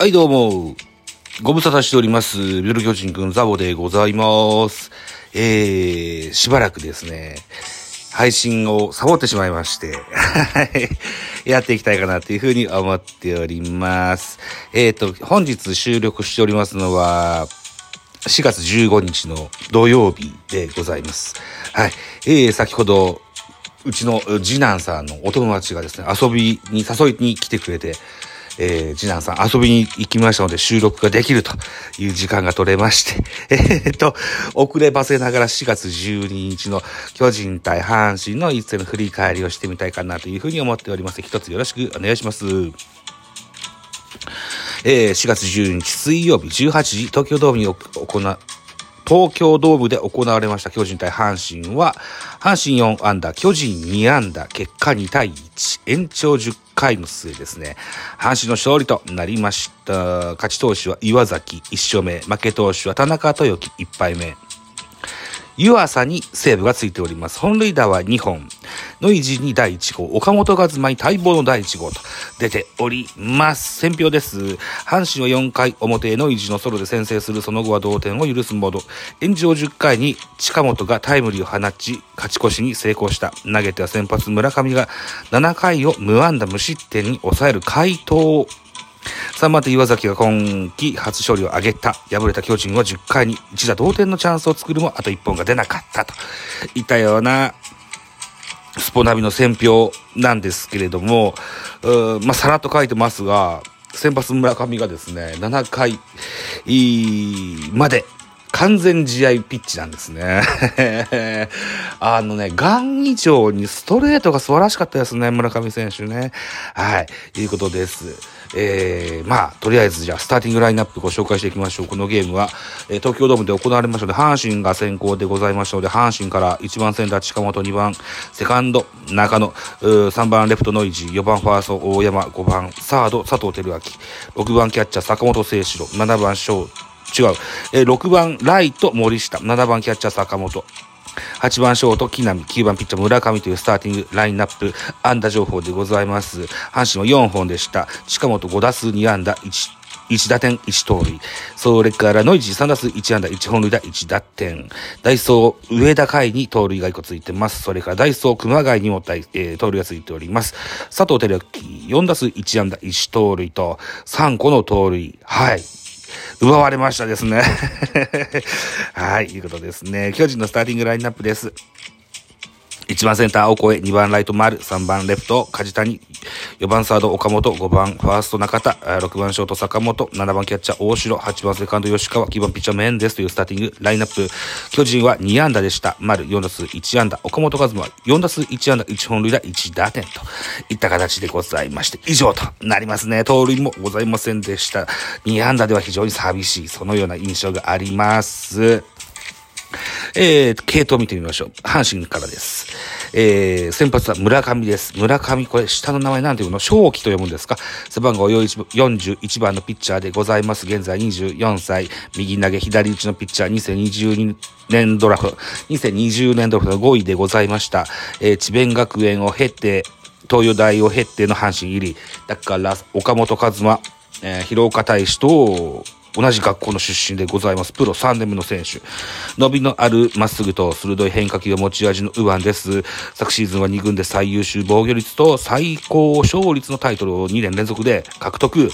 はい、どうも。ご無沙汰しております。ビル巨人くんザボでございます。えー、しばらくですね、配信をサボってしまいまして、はいやっていきたいかなというふうに思っております。えーと、本日収録しておりますのは、4月15日の土曜日でございます。はい。えー、先ほど、うちの次男さんのお友達がですね、遊びに、誘いに来てくれて、えー、次男さん遊びに行きましたので収録ができるという時間が取れまして、えー、っと、遅ればせながら4月12日の巨人対阪神の一戦の振り返りをしてみたいかなというふうに思っております。一つよろしくお願いします。えー、4月12日水曜日18時、東京ドームに行う、東京ドームで行われました巨人対阪神は、阪神4安打、巨人2安打、結果2対1、延長10回の末ですね、阪神の勝利となりました。勝ち投手は岩崎1勝目、負け投手は田中豊樹1敗目。湯浅にセーブがついております。本塁打は2本。ノイジーに第1号。岡本和真に待望の第1号と出ております。選票です。阪神は4回表、ノイジーのソロで先制するその後は同点を許すモード。延長10回に近本がタイムリーを放ち、勝ち越しに成功した。投げては先発村上が7回を無安打無失点に抑える回答3番手岩崎が今季初勝利を挙げた。敗れた巨人は10回に一打同点のチャンスを作るもあと1本が出なかったといったようなスポナビの選評なんですけれども、まあ、さらっと書いてますが、先発村上がですね、7回まで完全試合ピッチなんですね。あのね、ガン以上にストレートが素晴らしかったですね、村上選手ね。はい、いうことです。えー、まあ、とりあえずじゃあ、スターティングラインナップご紹介していきましょう。このゲームは、えー、東京ドームで行われましたので、阪神が先行でございましたので、阪神から1番センター近本、2番セカンド中野、3番レフトノイジー、4番ファースト大山、5番サード佐藤輝明、6番キャッチャー坂本誠志郎、7番ショー違う。えー、6番ライト森下、7番キャッチャー坂本、8番ショート木浪、9番ピッチャー村上というスターティングラインナップ、安打情報でございます。阪神は4本でした。近本5打数2安打1、1打点1盗塁。それからノイジー3打数1安打1本塁打1打点。ダイソー上田海に盗塁が1個ついてます。それからダイソー熊谷にも、えー、盗塁がついております。佐藤輝明4打数1安打1盗塁と3個の盗塁。はい。奪われましたですね。はい、いうことですね。巨人のスターティングラインナップです。1番センター、オコエ、2番ライト、丸、3番レフト、梶谷、4番サード、岡本、5番ファースト、中田、6番ショート、坂本、7番キャッチャー、大城、8番セカンド、吉川、9番ピッチャー、メンデスというスターティングラインナップ。巨人は2安打でした。丸、4打数1安打、岡本和真は4打数1安打、1本塁打、1打点といった形でございまして、以上となりますね。盗塁もございませんでした。2安打では非常に寂しい、そのような印象があります。えー、系統見てみましょう。阪神からです。えー、先発は村上です。村上、これ、下の名前なんていうの？正気と読むんですか？背番号41番のピッチャーでございます。現在24歳。右投げ、左打ちのピッチャー、2022年ドラフト、2020年ドラフトの5位でございました。えー、智弁学園を経て、東洋大を経ての阪神入り。だから、岡本和真、えー、広岡大使と、同じ学校の出身でございます。プロ3年目の選手。伸びのあるまっすぐと鋭い変化球が持ち味の右腕です。昨シーズンは2軍で最優秀防御率と最高勝率のタイトルを2年連続で獲得。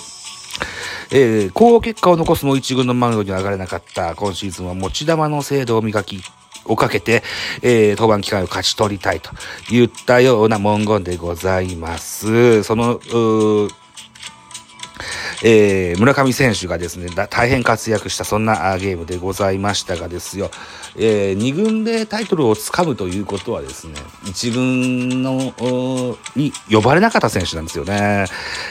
えー、高結果を残すも1軍のマウンドに上がれなかった今シーズンは持ち球の精度を磨き、をかけて、えー、登板機会を勝ち取りたいといったような文言でございます。その、えー、村上選手がですね、大変活躍したそんなゲームでございましたがですよ、えー、2軍でタイトルをつかむということはですね、1軍の、に呼ばれなかった選手なんですよね。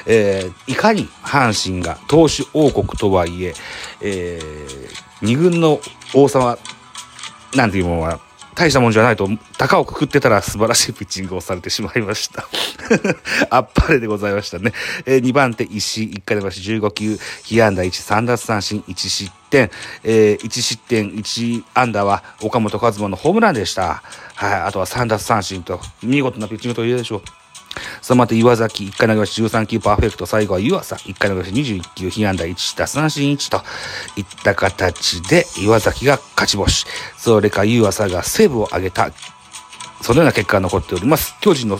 えー、いかに阪神が投手王国とはいえ、えー、2軍の王様なんていうものは大したもんじゃないと、高をくくってたら素晴らしいピッチングをされてしまいました。あっぱれでございましたね。えー、2番手、石井、1回出まし15球、被安打1、3奪三振、1失点、えー、1失点、1安打は岡本和真のホームランでした。はい、あとは3奪三振と、見事なピッチングと言えるでしょう。そのまた岩崎、1回投げし13球パーフェクト、最後は湯浅、1回投げし21球、被安打1、奪三振1といった形で岩崎が勝ち星。それか湯浅がセーブを上げたそのような結果が残っております。巨人の、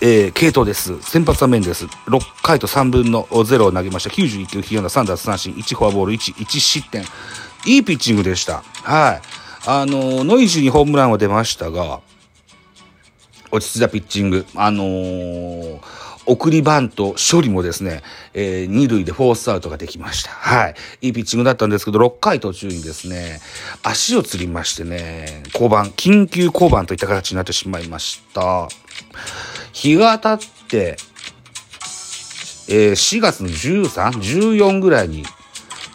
えー、系統です。先発は面です。6回と3分の0を投げました。91球、被安打3奪三振、1フォアボール1、1失点。いいピッチングでした。はい。あの、ノイジーにホームランは出ましたが、落ち着いたピッチング。あのー、送りバント処理もですね、えー、二塁でフォースアウトができました。はい。いいピッチングだったんですけど、6回途中にですね、足をつりましてね、降板、緊急降板といった形になってしまいました。日が当たって、えー、4月の13、14ぐらいに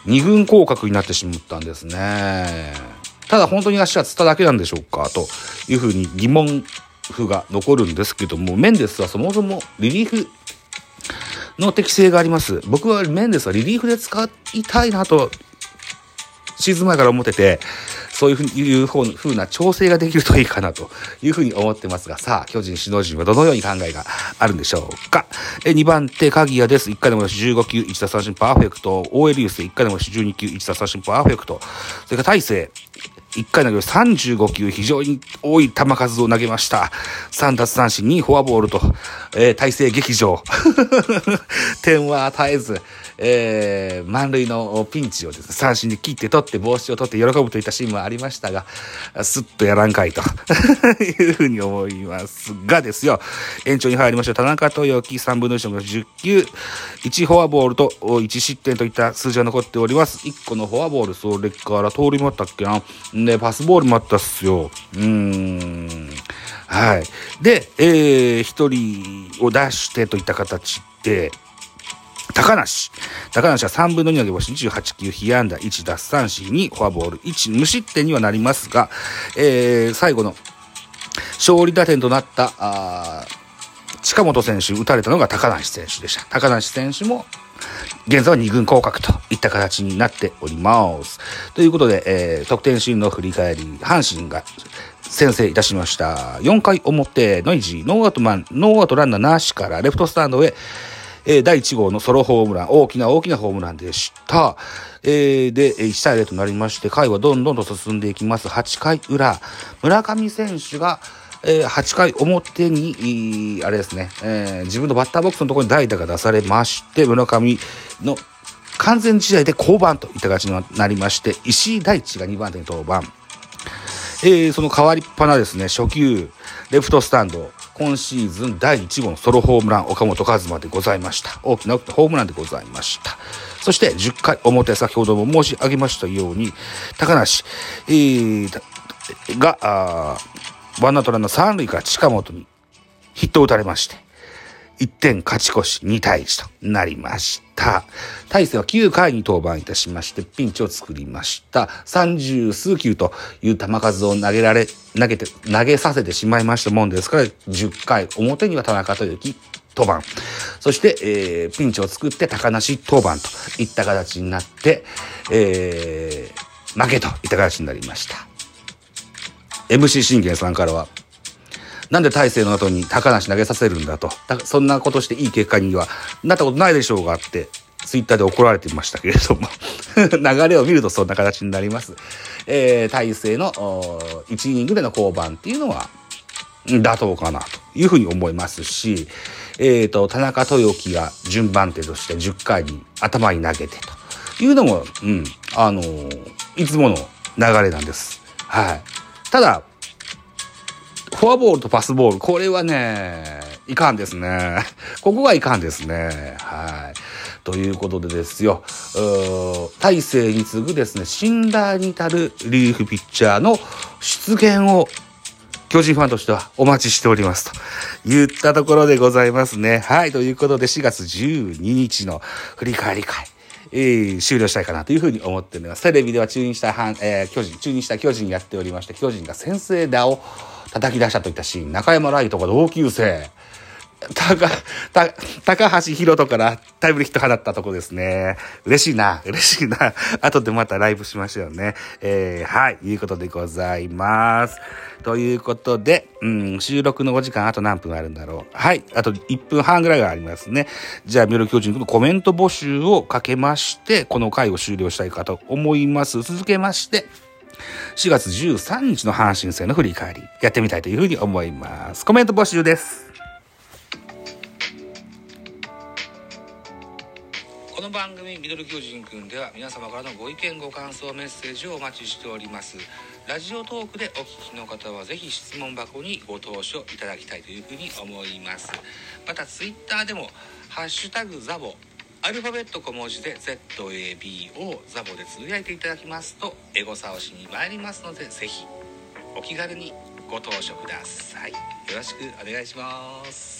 二軍降格になってしまったんですね。ただ本当に足がつっただけなんでしょうかというふうに疑問フが残るんですけども、メンデスはそもそもリリーフの適性があります。僕はメンデスはリリーフで使いたいなと、シーズン前から思ってて、そういうふういう風な調整ができるといいかなというふうに思ってますが、さあ、巨人首脳陣はどのように考えがあるんでしょうか。え、2番手、鍵谷です。1回でも15球、1打三振パーフェクト。OL ユース、1回でも12球、1打三振パーフェクト。それから大勢、1回投げる35球、非常に多い球数を投げました。3奪三振、2フォアボールと、えー、体勢劇場。点は与えず、えー、満塁のピンチをですね、三振で切って取って帽子を取って喜ぶといったシーンもありましたが、すっとやらんかいと いうふうに思いますがですよ、延長に入りました田中豊樹3分の1の10球、1フォアボールと1失点といった数字が残っております。1個のフォアボール、それから通りもあったっけな。で、パスボールもあったっすよ。うーん。はい。で、えー、1人を出してといった形で、高梨。高梨は3分の2投げ星28球、被安打1奪三振2、フォアボール1、無失点にはなりますが、えー、最後の勝利打点となった、あ近本選手打たれたのが高梨選手でした。高梨選手も、現在は2軍降格といった形になっております。ということで、えー、得点シーンの振り返り、阪神が先制いたしました。4回表、ノイジー、ノーアウトマン、ノーアウトランナーなしからレフトスタンドへ、え、第1号のソロホームラン、大きな大きなホームランでした。えー、で、1対0となりまして、回はどんどんと進んでいきます。8回裏、村上選手が、えー、8回表に、あれですね、えー、自分のバッターボックスのところに代打が出されまして、村上の完全試合で降板といった形になりまして、石井大地が2番手に登板。えー、その代わりっぱなですね、初球、レフトスタンド、今シーズン第1号のソロホームラン、岡本和真でございました。大きなホームランでございました。そして10回表、先ほども申し上げましたように、高梨、えー、が、あワンナトランナー3塁から近本にヒットを打たれまして、1点勝ち越し2対1となりました。大勢は9回に登板いたしまして、ピンチを作りました。30数球という球数を投げられ、投げて、投げさせてしまいましたもんですから、10回表には田中豊樹登板。そして、えー、ピンチを作って高梨登板といった形になって、えー、負けといった形になりました。MC 信玄さんからは、なんで大勢の後に高梨投げさせるんだと。そんなことしていい結果にはなったことないでしょうがって、ツイッターで怒られてましたけれども 流れを見るとそんな形になります。えー、大勢の1イニングでの降板っていうのは妥当かなというふうに思いますし、えっ、ー、と、田中豊樹が順番手として10回に頭に投げてというのも、うん、あのー、いつもの流れなんです。はい。ただ、フォアボールとパスボール、これはね、いかんですね。ここがいかんですね。はい。ということでですよ、大勢に次ぐですね、信頼に至るリリーフピッチャーの出現を巨人ファンとしてはお待ちしておりますと言ったところでございますね。はい。ということで4月12日の振り返り会。えー、終了したいかなというふうに思っております。テレビでは中日した、えー、巨人、中日した巨人やっておりまして、巨人が先制打を叩き出したといったシーン、中山ライトが同級生、高、た、高橋宏斗からタイムリーヒット放ったとこですね。嬉しいな、嬉しいな。後でまたライブしましょうね。えー、はい、いうことでございます。ということで、うん、収録のお時間あと何分あるんだろう。はい、あと1分半ぐらいがありますね。じゃあ、ミロ巨人のコメント募集をかけまして、この回を終了したいかと思います。続けまして、4月13日の阪神戦の振り返り、やってみたいというふうに思います。コメント募集です。この番組ミドル巨人くんでは皆様からのご意見ご感想メッセージをお待ちしておりますラジオトークでお聞きの方はぜひ質問箱にご投書いただきたいというふうに思いますまたツイッターでもハッシュタグザボアルファベット小文字で ZAB をザボでつぶやいていただきますとエゴサをしに参りますのでぜひお気軽にご投書ください。よろしくお願いします。